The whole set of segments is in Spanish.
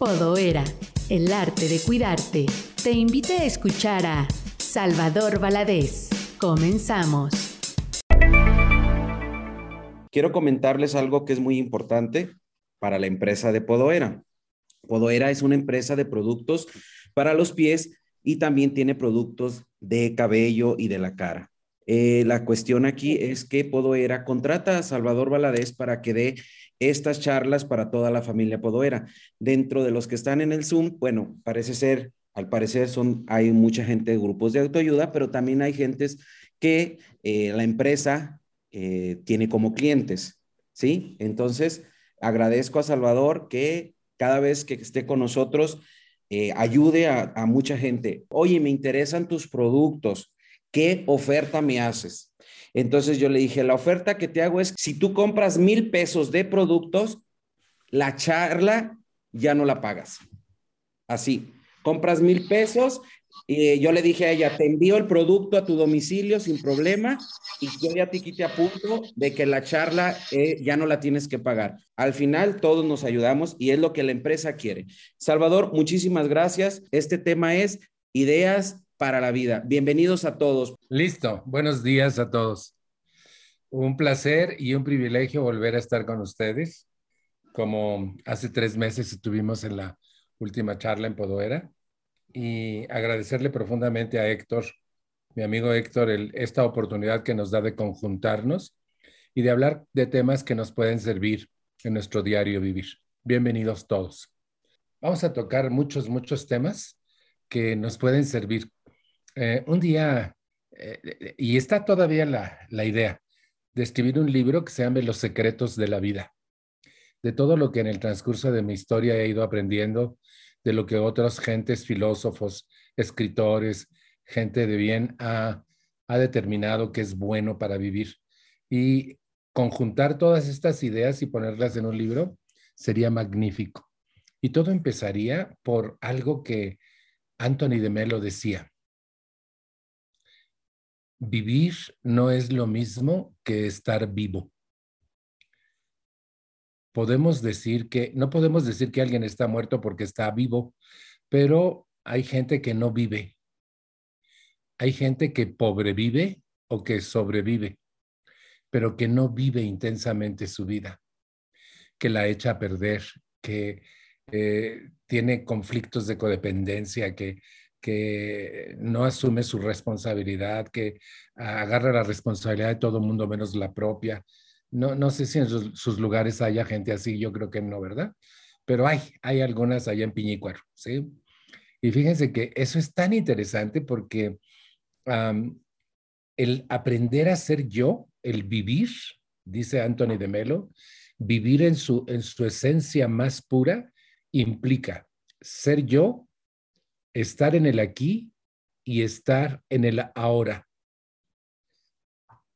Podoera, el arte de cuidarte. Te invite a escuchar a Salvador Valadez. Comenzamos. Quiero comentarles algo que es muy importante para la empresa de Podoera. Podoera es una empresa de productos para los pies y también tiene productos de cabello y de la cara. Eh, la cuestión aquí es que Podoera contrata a Salvador Valadez para que dé estas charlas para toda la familia Podoera. Dentro de los que están en el Zoom, bueno, parece ser, al parecer son, hay mucha gente de grupos de autoayuda, pero también hay gentes que eh, la empresa eh, tiene como clientes, ¿sí? Entonces, agradezco a Salvador que cada vez que esté con nosotros eh, ayude a, a mucha gente. Oye, me interesan tus productos. ¿Qué oferta me haces? Entonces yo le dije, la oferta que te hago es, si tú compras mil pesos de productos, la charla ya no la pagas. Así, compras mil pesos. Y yo le dije a ella, te envío el producto a tu domicilio sin problema y yo ya te quite a punto de que la charla eh, ya no la tienes que pagar. Al final todos nos ayudamos y es lo que la empresa quiere. Salvador, muchísimas gracias. Este tema es ideas para la vida. Bienvenidos a todos. Listo, buenos días a todos. Un placer y un privilegio volver a estar con ustedes. Como hace tres meses estuvimos en la última charla en Podoera y agradecerle profundamente a Héctor, mi amigo Héctor, esta oportunidad que nos da de conjuntarnos y de hablar de temas que nos pueden servir en nuestro diario vivir. Bienvenidos todos. Vamos a tocar muchos, muchos temas que nos pueden servir eh, un día, eh, y está todavía la, la, idea de escribir un libro que se llame Los secretos de la vida, de todo lo que en el transcurso de mi historia he ido aprendiendo, de lo que otros gentes, filósofos, escritores, gente de bien ha, ha determinado que es bueno para vivir. Y conjuntar todas estas ideas y ponerlas en un libro sería magnífico. Y todo empezaría por algo que Anthony de Melo decía vivir no es lo mismo que estar vivo. Podemos decir que, no podemos decir que alguien está muerto porque está vivo, pero hay gente que no vive. Hay gente que pobrevive o que sobrevive, pero que no vive intensamente su vida, que la echa a perder, que eh, tiene conflictos de codependencia, que que no asume su responsabilidad, que agarra la responsabilidad de todo mundo menos la propia. No, no sé si en sus, lugares haya gente así, yo creo que no, ¿verdad? Pero hay, hay algunas allá en Piñícuaro, ¿sí? Y fíjense que eso es tan interesante porque el aprender a ser yo, el vivir, dice Anthony de Melo, vivir en su, en su esencia más pura implica ser yo estar en el aquí y estar en el ahora.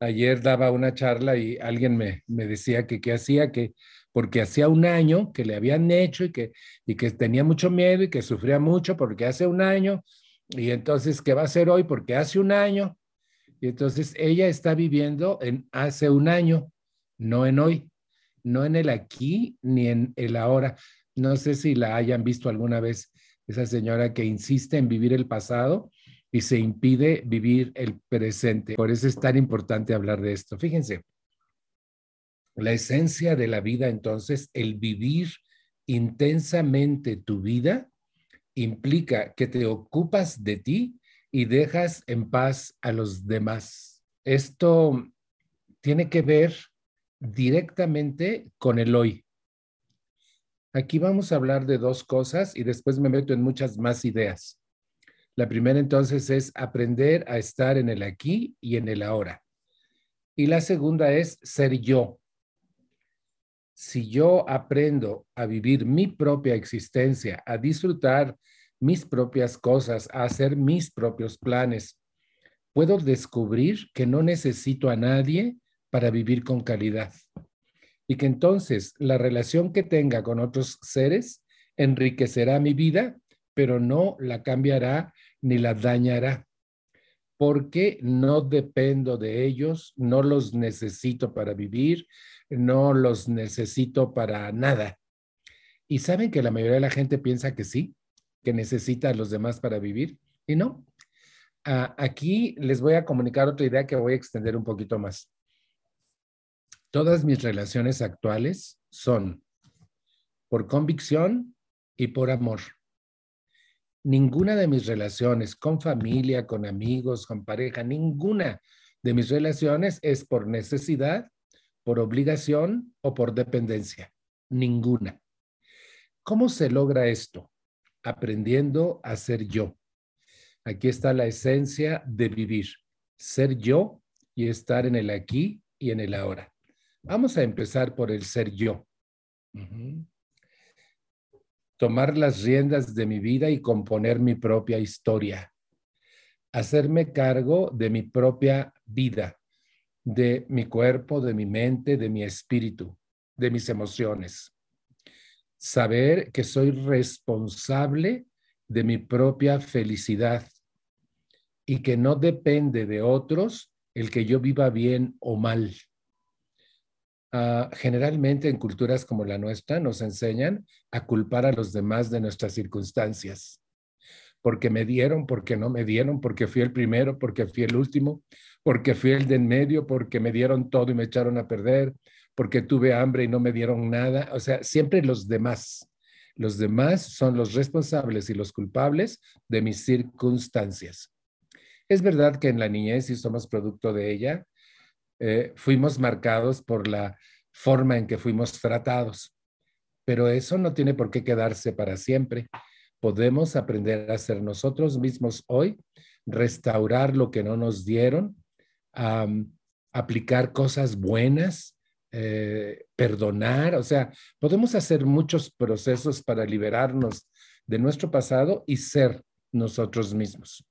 Ayer daba una charla y alguien me, decía que qué hacía, que porque hacía un año que le habían hecho y que, y que tenía mucho miedo y que sufría mucho porque hace un año, y entonces, ¿qué va a hacer hoy? Porque hace un año. Y entonces ella está viviendo en hace un año, no en hoy, no en el aquí ni en el ahora. No sé si la hayan visto alguna vez esa señora que insiste en vivir el pasado y se impide vivir el presente. Por eso es tan importante hablar de esto. Fíjense, la esencia de la vida entonces, el vivir intensamente tu vida, implica que te ocupas de ti y dejas en paz a los demás. Esto tiene que ver directamente con el hoy. Aquí vamos a hablar de dos cosas y después me meto en muchas más ideas. La primera entonces es aprender a estar en el aquí y en el ahora. Y la segunda es ser yo. Si yo aprendo a vivir mi propia existencia, a disfrutar mis propias cosas, a hacer mis propios planes, puedo descubrir que no necesito a nadie para vivir con calidad y que entonces la relación que tenga con otros seres enriquecerá mi vida, pero no la cambiará ni la dañará, porque no dependo de ellos, no los necesito para vivir, no los necesito para nada. Y saben que la mayoría de la gente piensa que sí, que necesita a los demás para vivir, y no. Ah, aquí les voy a comunicar otra idea que voy a extender un poquito más. Todas mis relaciones actuales son por convicción y por amor. Ninguna de mis relaciones con familia, con amigos, con pareja, ninguna de mis relaciones es por necesidad, por obligación o por dependencia. Ninguna. ¿Cómo se logra esto? Aprendiendo a ser yo. Aquí está la esencia de vivir. Ser yo y estar en el aquí y en el ahora. Vamos a empezar por el ser yo. Tomar las riendas de mi vida y componer mi propia historia. Hacerme cargo de mi propia vida, de mi cuerpo, de mi mente, de mi espíritu, de mis emociones. Saber que soy responsable de mi propia felicidad y que no depende de otros el que yo viva bien o mal. Ah, generalmente en culturas como la nuestra nos enseñan a culpar a los demás de nuestras circunstancias. Porque me dieron, porque no me dieron, porque fui el primero, porque fui el último, porque fui el de en medio, porque me dieron todo y me echaron a perder, porque tuve hambre y no me dieron nada. O sea, siempre los demás. Los demás son los responsables y los culpables de mis circunstancias. Es verdad que en la niñez, y somos producto de ella, eh, fuimos marcados por la forma en que fuimos tratados, pero eso no tiene por qué quedarse para siempre. Podemos aprender a ser nosotros mismos hoy, restaurar lo que no nos dieron, aplicar cosas buenas, eh, perdonar, o sea, podemos hacer muchos procesos para liberarnos de nuestro pasado y ser nosotros mismos.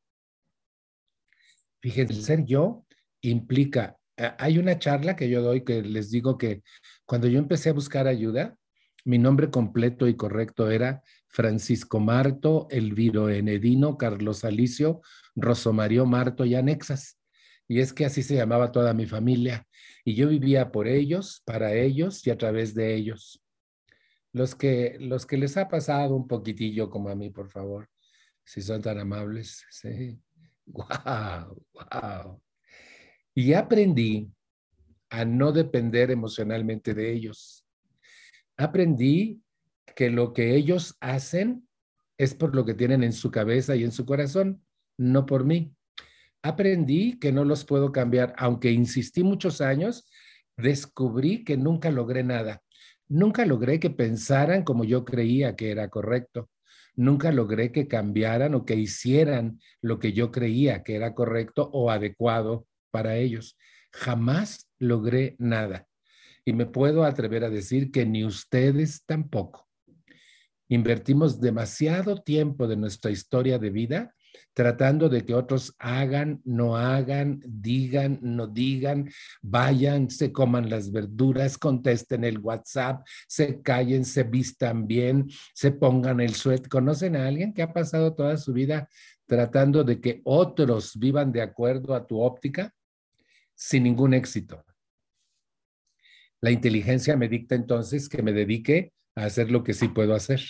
Fíjense, ser yo implica, hay una charla que yo doy que les digo que cuando yo empecé a buscar ayuda, mi nombre completo y correcto era Francisco Marto, Elviro Enedino, Carlos Alicio, Rosomario Marto y Anexas. Y es que así se llamaba toda mi familia. Y yo vivía por ellos, para ellos y a través de ellos. Los que, los que les ha pasado un poquitillo como a mí, por favor, si son tan amables. Wow, wow. Y aprendí a no depender emocionalmente de ellos. Aprendí que lo que ellos hacen es por lo que tienen en su cabeza y en su corazón, no por mí. Aprendí que no los puedo cambiar, aunque insistí muchos años, descubrí que nunca logré nada. Nunca logré que pensaran como yo creía que era correcto nunca logré que cambiaran o que hicieran lo que yo creía que era correcto o adecuado para ellos. Jamás logré nada. Y me puedo atrever a decir que ni ustedes tampoco. Invertimos demasiado tiempo de nuestra historia de vida tratando de que otros hagan, no hagan, digan, no digan, vayan, se coman las verduras, contesten el WhatsApp, se callen, se vistan bien, se pongan el suéter. ¿Conocen a alguien que ha pasado toda su vida tratando de que otros vivan de acuerdo a tu óptica sin ningún éxito? La inteligencia me dicta entonces que me dedique a hacer lo que sí puedo hacer,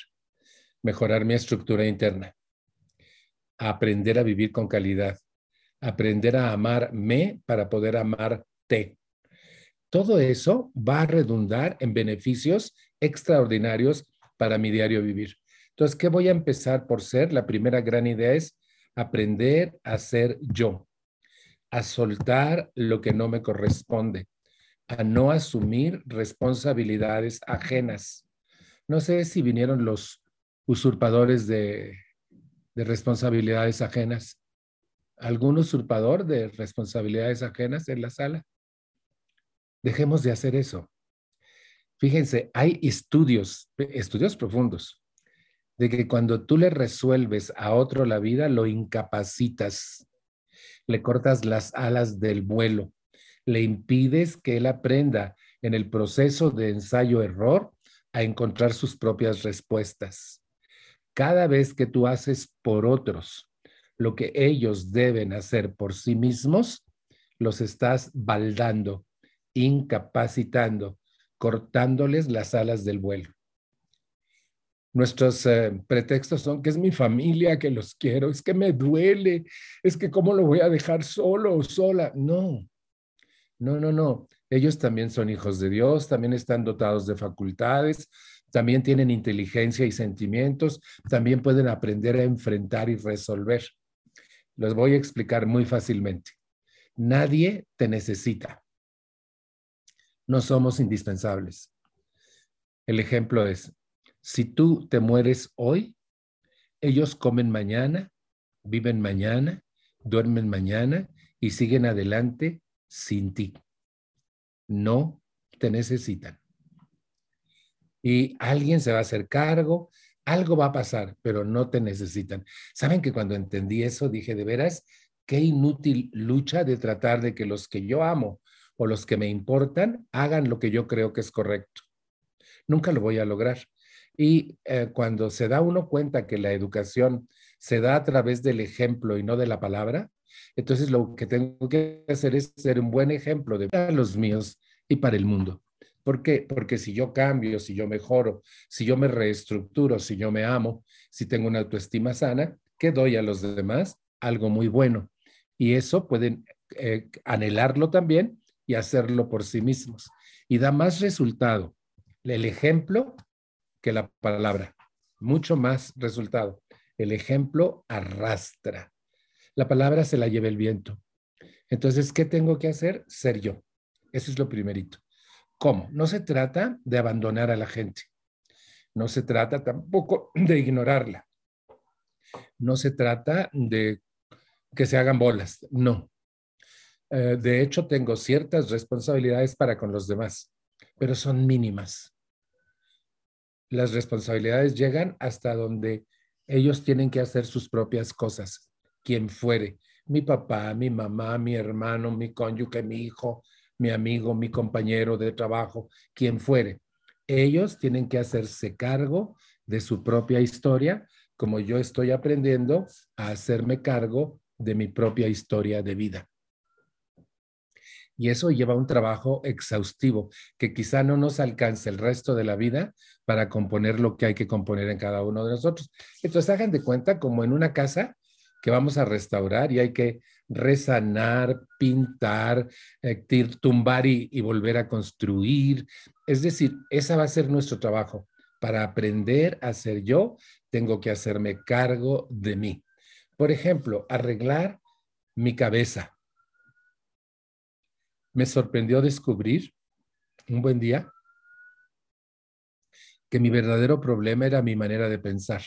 mejorar mi estructura interna aprender a vivir con calidad, aprender a amarme para poder amarte. Todo eso va a redundar en beneficios extraordinarios para mi diario vivir. Entonces, ¿qué voy a empezar por ser? La primera gran idea es aprender a ser yo, a soltar lo que no me corresponde, a no asumir responsabilidades ajenas. No sé si vinieron los usurpadores de de responsabilidades ajenas. ¿Algún usurpador de responsabilidades ajenas en la sala? Dejemos de hacer eso. Fíjense, hay estudios, estudios profundos, de que cuando tú le resuelves a otro la vida, lo incapacitas, le cortas las alas del vuelo, le impides que él aprenda en el proceso de ensayo-error a encontrar sus propias respuestas. Cada vez que tú haces por otros lo que ellos deben hacer por sí mismos, los estás baldando, incapacitando, cortándoles las alas del vuelo. Nuestros eh, pretextos son que es mi familia, que los quiero, es que me duele, es que cómo lo voy a dejar solo o sola. No, no, no, no. Ellos también son hijos de Dios, también están dotados de facultades, también tienen inteligencia y sentimientos, también pueden aprender a enfrentar y resolver. Los voy a explicar muy fácilmente. Nadie te necesita. No somos indispensables. El ejemplo es, si tú te mueres hoy, ellos comen mañana, viven mañana, duermen mañana y siguen adelante sin ti. No te necesitan. Y alguien se va a hacer cargo, algo va a pasar, pero no te necesitan. Saben que cuando entendí eso dije, de veras, qué inútil lucha de tratar de que los que yo amo o los que me importan hagan lo que yo creo que es correcto. Nunca lo voy a lograr. Y eh, cuando se da uno cuenta que la educación se da a través del ejemplo y no de la palabra, entonces lo que tengo que hacer es ser un buen ejemplo de para los míos y para el mundo. ¿Por qué? Porque si yo cambio, si yo mejoro, si yo me reestructuro, si yo me amo, si tengo una autoestima sana, ¿qué doy a los demás? Algo muy bueno. Y eso pueden eh, anhelarlo también y hacerlo por sí mismos. Y da más resultado el ejemplo que la palabra. Mucho más resultado. El ejemplo arrastra. La palabra se la lleva el viento. Entonces, ¿qué tengo que hacer? Ser yo. Eso es lo primerito. ¿Cómo? No se trata de abandonar a la gente. No se trata tampoco de ignorarla. No se trata de que se hagan bolas. No. Eh, de hecho, tengo ciertas responsabilidades para con los demás, pero son mínimas las responsabilidades llegan hasta donde ellos tienen que hacer sus propias cosas, quien fuere, mi papá, mi mamá, mi hermano, mi cónyuge, mi hijo, mi amigo, mi compañero de trabajo, quien fuere. Ellos tienen que hacerse cargo de su propia historia, como yo estoy aprendiendo a hacerme cargo de mi propia historia de vida. Y eso lleva un trabajo exhaustivo que quizá no nos alcance el resto de la vida para componer lo que hay que componer en cada uno de nosotros. Entonces, hagan de cuenta como en una casa que vamos a restaurar y hay que resanar, pintar, eh, tumbar y, y volver a construir. Es decir, esa va a ser nuestro trabajo. Para aprender a ser yo, tengo que hacerme cargo de mí. Por ejemplo, arreglar mi cabeza me sorprendió descubrir un buen día que mi verdadero problema era mi manera de pensar,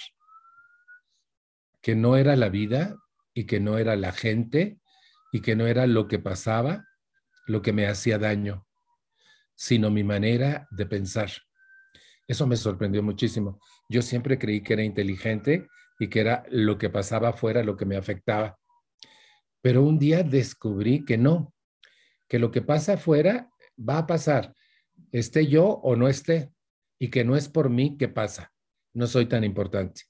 que no era la vida y que no era la gente y que no era lo que pasaba lo que me hacía daño, sino mi manera de pensar. Eso me sorprendió muchísimo. Yo siempre creí que era inteligente y que era lo que pasaba afuera lo que me afectaba. Pero un día descubrí que no, que lo que pasa afuera va a pasar, esté yo o no esté, y que no es por mí que pasa, no soy tan importante.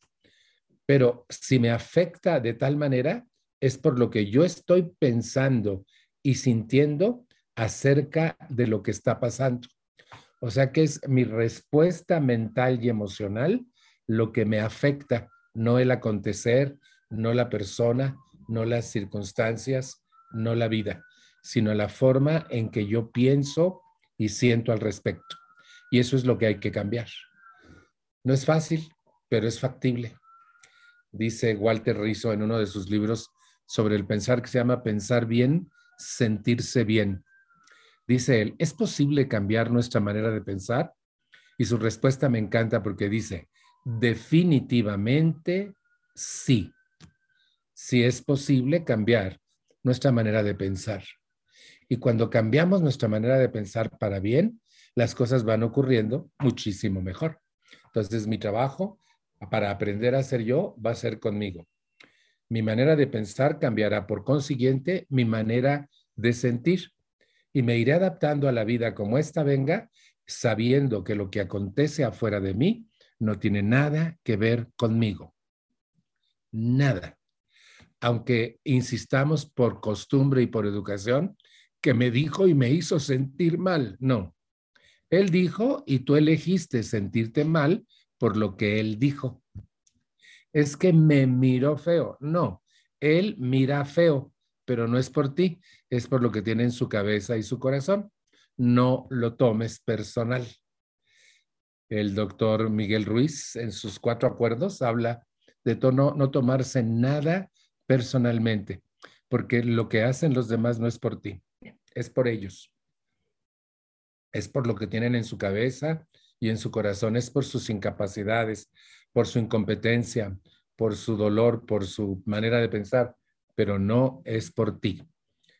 Pero si me afecta de tal manera, es por lo que yo estoy pensando y sintiendo acerca de lo que está pasando. O sea que es mi respuesta mental y emocional lo que me afecta, no el acontecer, no la persona, no las circunstancias, no la vida sino la forma en que yo pienso y siento al respecto. Y eso es lo que hay que cambiar. No es fácil, pero es factible. Dice Walter Rizzo en uno de sus libros sobre el pensar que se llama Pensar bien, sentirse bien. Dice él, ¿es posible cambiar nuestra manera de pensar? Y su respuesta me encanta porque dice, definitivamente sí. Sí es posible cambiar nuestra manera de pensar. Y cuando cambiamos nuestra manera de pensar para bien, las cosas van ocurriendo muchísimo mejor. Entonces, mi trabajo para aprender a ser yo va a ser conmigo. Mi manera de pensar cambiará, por consiguiente, mi manera de sentir. Y me iré adaptando a la vida como esta venga, sabiendo que lo que acontece afuera de mí no tiene nada que ver conmigo. Nada. Aunque insistamos por costumbre y por educación que me dijo y me hizo sentir mal. No. Él dijo y tú elegiste sentirte mal por lo que él dijo. Es que me miró feo. No, él mira feo, pero no es por ti, es por lo que tiene en su cabeza y su corazón. No lo tomes personal. El doctor Miguel Ruiz, en sus cuatro acuerdos, habla de no, no tomarse nada personalmente, porque lo que hacen los demás no es por ti, es por ellos. Es por lo que tienen en su cabeza y en su corazón, es por sus incapacidades, por su incompetencia, por su dolor, por su manera de pensar, pero no es por ti.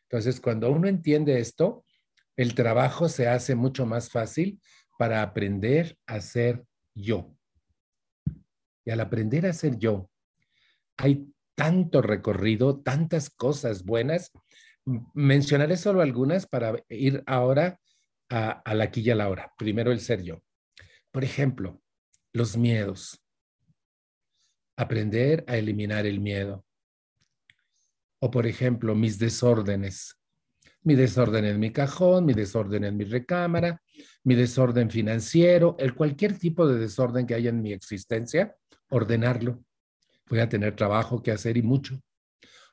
Entonces, cuando uno entiende esto, el trabajo se hace mucho más fácil para aprender a ser yo. Y al aprender a ser yo, hay tanto recorrido, tantas cosas buenas. Mencionaré solo algunas para ir ahora a, la aquí y a la hora. Primero el ser yo. Por ejemplo, los miedos. Aprender a eliminar el miedo. O por ejemplo, mis desórdenes. Mi desorden en mi cajón, mi desorden en mi recámara, mi desorden financiero, el cualquier tipo de desorden que haya en mi existencia, ordenarlo. Voy a tener trabajo que hacer y mucho.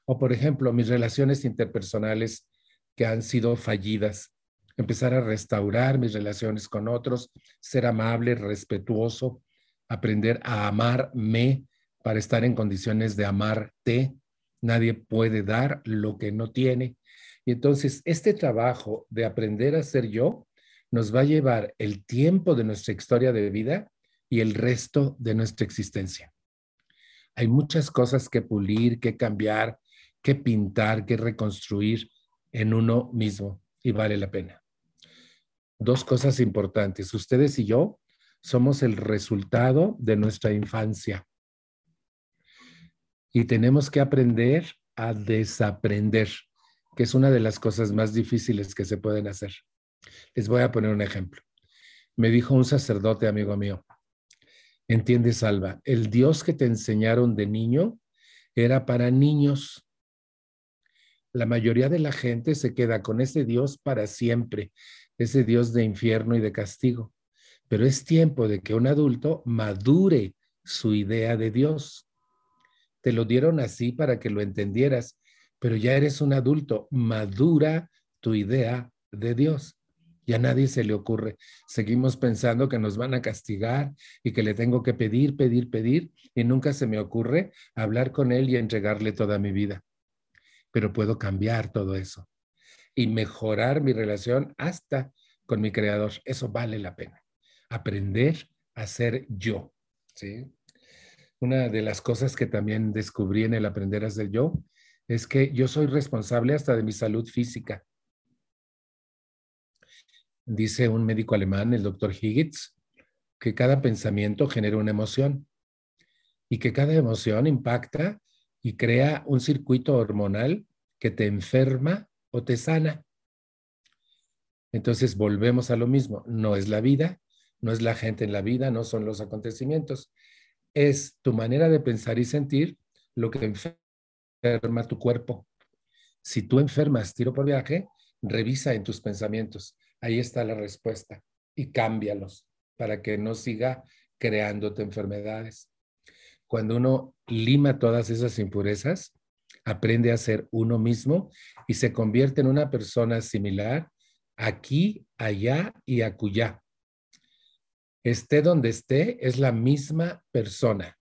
O por ejemplo, mis relaciones interpersonales que han sido fallidas, empezar a restaurar mis relaciones con otros, ser amable, respetuoso, aprender a amarme para estar en condiciones de amarte. Nadie puede dar lo que no tiene. Y entonces este trabajo de aprender a ser yo nos va a llevar el tiempo de nuestra historia de vida y el resto de nuestra existencia. Hay muchas cosas que pulir, que cambiar, que pintar, que reconstruir en uno mismo y vale la pena dos cosas importantes. Ustedes y yo somos el resultado de nuestra infancia. Y tenemos que aprender a desaprender, que es una de las cosas más difíciles que se pueden hacer. Les voy a poner un ejemplo. Me dijo un sacerdote amigo mío, entiende Salva, el Dios que te enseñaron de niño era para niños. La mayoría de la gente se queda con ese Dios para siempre ese Dios de infierno y de castigo. Pero es tiempo de que un adulto madure su idea de Dios. Te lo dieron así para que lo entendieras, pero ya eres un adulto, madura tu idea de Dios. Ya a nadie se le ocurre. Seguimos pensando que nos van a castigar y que le tengo que pedir, pedir, pedir, y nunca se me ocurre hablar con Él y entregarle toda mi vida. Pero puedo cambiar todo eso y mejorar mi relación hasta con mi creador. Eso vale la pena. Aprender a ser yo. ¿sí? Una de las cosas que también descubrí en el aprender a ser yo es que yo soy responsable hasta de mi salud física. Dice un médico alemán, el doctor Higgins, que cada pensamiento genera una emoción y que cada emoción impacta y crea un circuito hormonal que te enferma o te sana. Entonces volvemos a lo mismo, no es la vida, no es la gente en la vida, no son los acontecimientos, es tu manera de pensar y sentir lo que enferma tu cuerpo. Si tú enfermas tiro por viaje, revisa en tus pensamientos, ahí está la respuesta y cámbialos para que no siga creándote enfermedades. Cuando uno lima todas esas impurezas, aprende a ser uno mismo y se convierte en una persona similar aquí, allá y acullá. Esté donde esté, es la misma persona.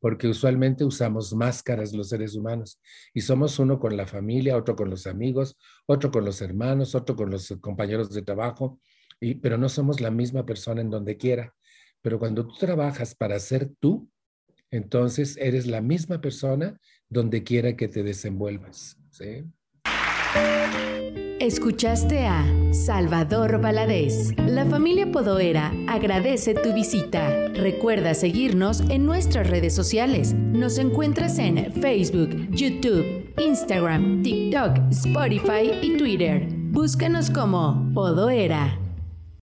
Porque usualmente usamos máscaras los seres humanos y somos uno con la familia, otro con los amigos, otro con los hermanos, otro con los compañeros de trabajo, y, pero no somos la misma persona en donde quiera. Pero cuando tú trabajas para ser tú, entonces eres la misma persona donde quiera que te desenvuelvas. Escuchaste a Salvador Valadez. La familia Podoera agradece tu visita. Recuerda seguirnos en nuestras redes sociales. Nos encuentras en Facebook, YouTube, Instagram, TikTok, Spotify y Twitter. Búscanos como Podoera.